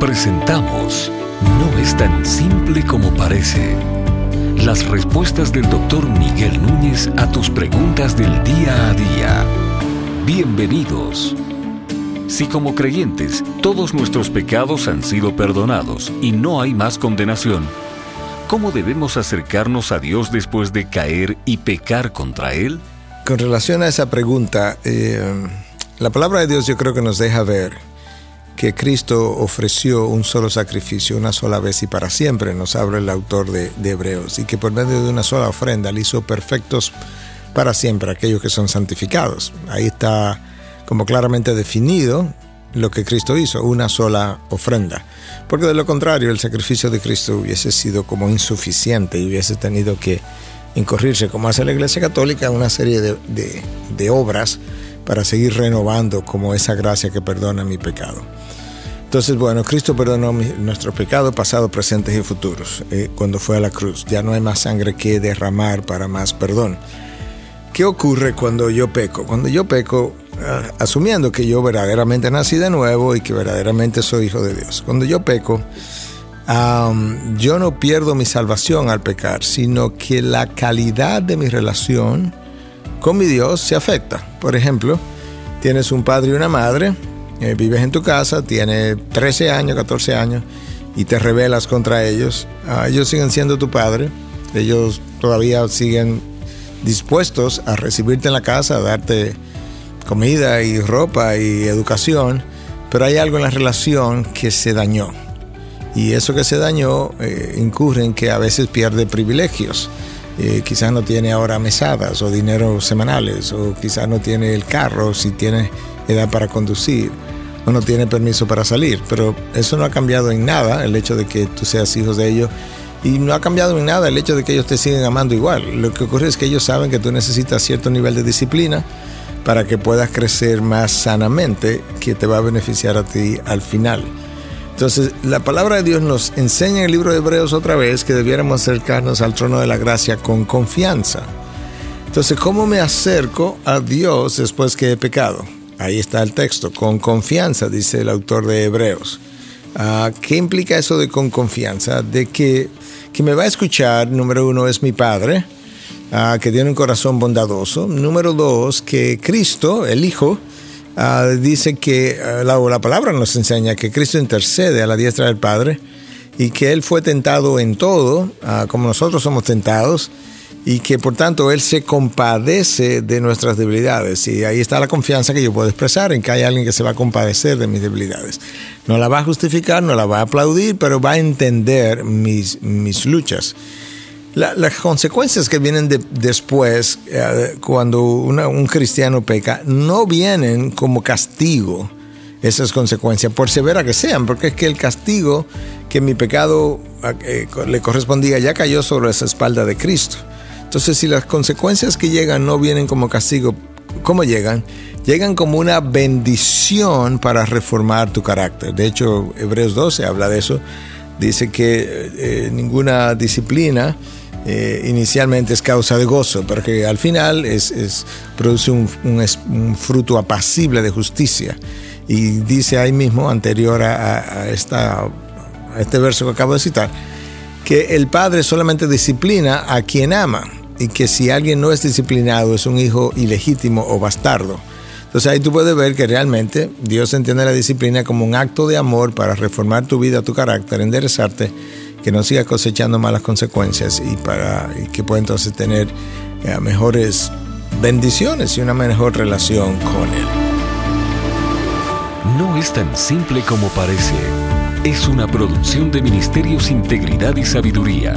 Presentamos No es tan simple como parece. Las respuestas del doctor Miguel Núñez a tus preguntas del día a día. Bienvenidos. Si como creyentes todos nuestros pecados han sido perdonados y no hay más condenación, ¿cómo debemos acercarnos a Dios después de caer y pecar contra Él? Con relación a esa pregunta, eh, la palabra de Dios yo creo que nos deja ver que Cristo ofreció un solo sacrificio una sola vez y para siempre, nos habla el autor de, Hebreos, y que por medio de una sola ofrenda le hizo perfectos para siempre aquellos que son santificados. Ahí está como claramente definido lo que Cristo hizo, una sola ofrenda. Porque de lo contrario, el sacrificio de Cristo hubiese sido como insuficiente y hubiese tenido que incorrirse, como hace la Iglesia Católica, una serie de, de obras para seguir renovando como esa gracia que perdona mi pecado. Entonces, bueno, Cristo perdonó nuestros pecados pasados, presentes y futuros eh, cuando fue a la cruz. Ya no hay más sangre que derramar para más perdón. ¿Qué ocurre cuando yo peco? Cuando yo peco, ah, asumiendo que yo verdaderamente nací de nuevo y que verdaderamente soy hijo de Dios. Cuando yo peco, yo no pierdo mi salvación al pecar, sino que la calidad de mi relación con mi Dios se afecta. Por ejemplo, tienes un padre y una madre eh, vives en tu casa, tienes 13 años, 14 años y te rebelas contra ellos, ah, ellos siguen siendo tu padre, ellos todavía siguen dispuestos a recibirte en la casa, a darte comida y ropa y educación, pero hay algo en la relación que se dañó. Y eso que se dañó eh, incurre en que a veces pierde privilegios. Eh, quizás no tiene ahora mesadas o dinero semanales, o quizás no tiene el carro si tiene edad para conducir o no tiene permiso para salir. Pero eso no ha cambiado en nada el hecho de que tú seas hijo de ellos y no ha cambiado en nada el hecho de que ellos te siguen amando igual. Lo que ocurre es que ellos saben que tú necesitas cierto nivel de disciplina para que puedas crecer más sanamente, que te va a beneficiar a ti al final. Entonces, la palabra de Dios nos enseña en el libro de Hebreos otra vez que debiéramos acercarnos al trono de la gracia con confianza. Entonces, ¿cómo me acerco a Dios después que he pecado? Ahí está el texto, con confianza, dice el autor de Hebreos. Ah, ¿Qué implica eso de con confianza? De que, que me va a escuchar, número uno, es mi Padre, ah, que tiene un corazón bondadoso. Número dos, que Cristo, el Hijo, ah, dice que la, la palabra nos enseña que Cristo intercede a la diestra del Padre y que Él fue tentado en todo, como nosotros somos tentados, y que por tanto Él se compadece de nuestras debilidades. Y ahí está la confianza que yo puedo expresar en que hay alguien que se va a compadecer de mis debilidades. No la va a justificar, no la va a aplaudir, pero va a entender mis, mis luchas. Las consecuencias que vienen después, eh, cuando un cristiano peca, no vienen como castigo esas consecuencias, por severa que sean, porque es que el castigo que mi pecado eh, le correspondía ya cayó sobre esa espalda de Cristo. Entonces, si las consecuencias que llegan no vienen como castigo, ¿cómo llegan? Llegan como una bendición para reformar tu carácter. De hecho, Hebreos 12 habla de eso. Dice que eh, ninguna disciplina eh, inicialmente es causa de gozo, pero que al final es, produce un, fruto apacible de justicia. Y dice ahí mismo, anterior a, a este verso que acabo de citar, que el padre solamente disciplina a quien ama y que si alguien no es disciplinado es un hijo ilegítimo o bastardo. Entonces ahí tú puedes ver que realmente Dios entiende la disciplina como un acto de amor para reformar tu vida, tu carácter, enderezarte, que no sigas cosechando malas consecuencias y para que pueda entonces tener eh, mejores bendiciones y una mejor relación con Él. No es tan simple como parece es una producción de Ministerios Integridad y Sabiduría.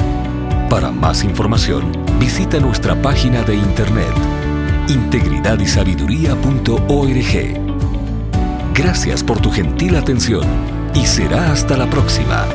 Para más información, visita nuestra página de internet integridadysabiduría.org. Gracias por tu gentil atención y será hasta la próxima.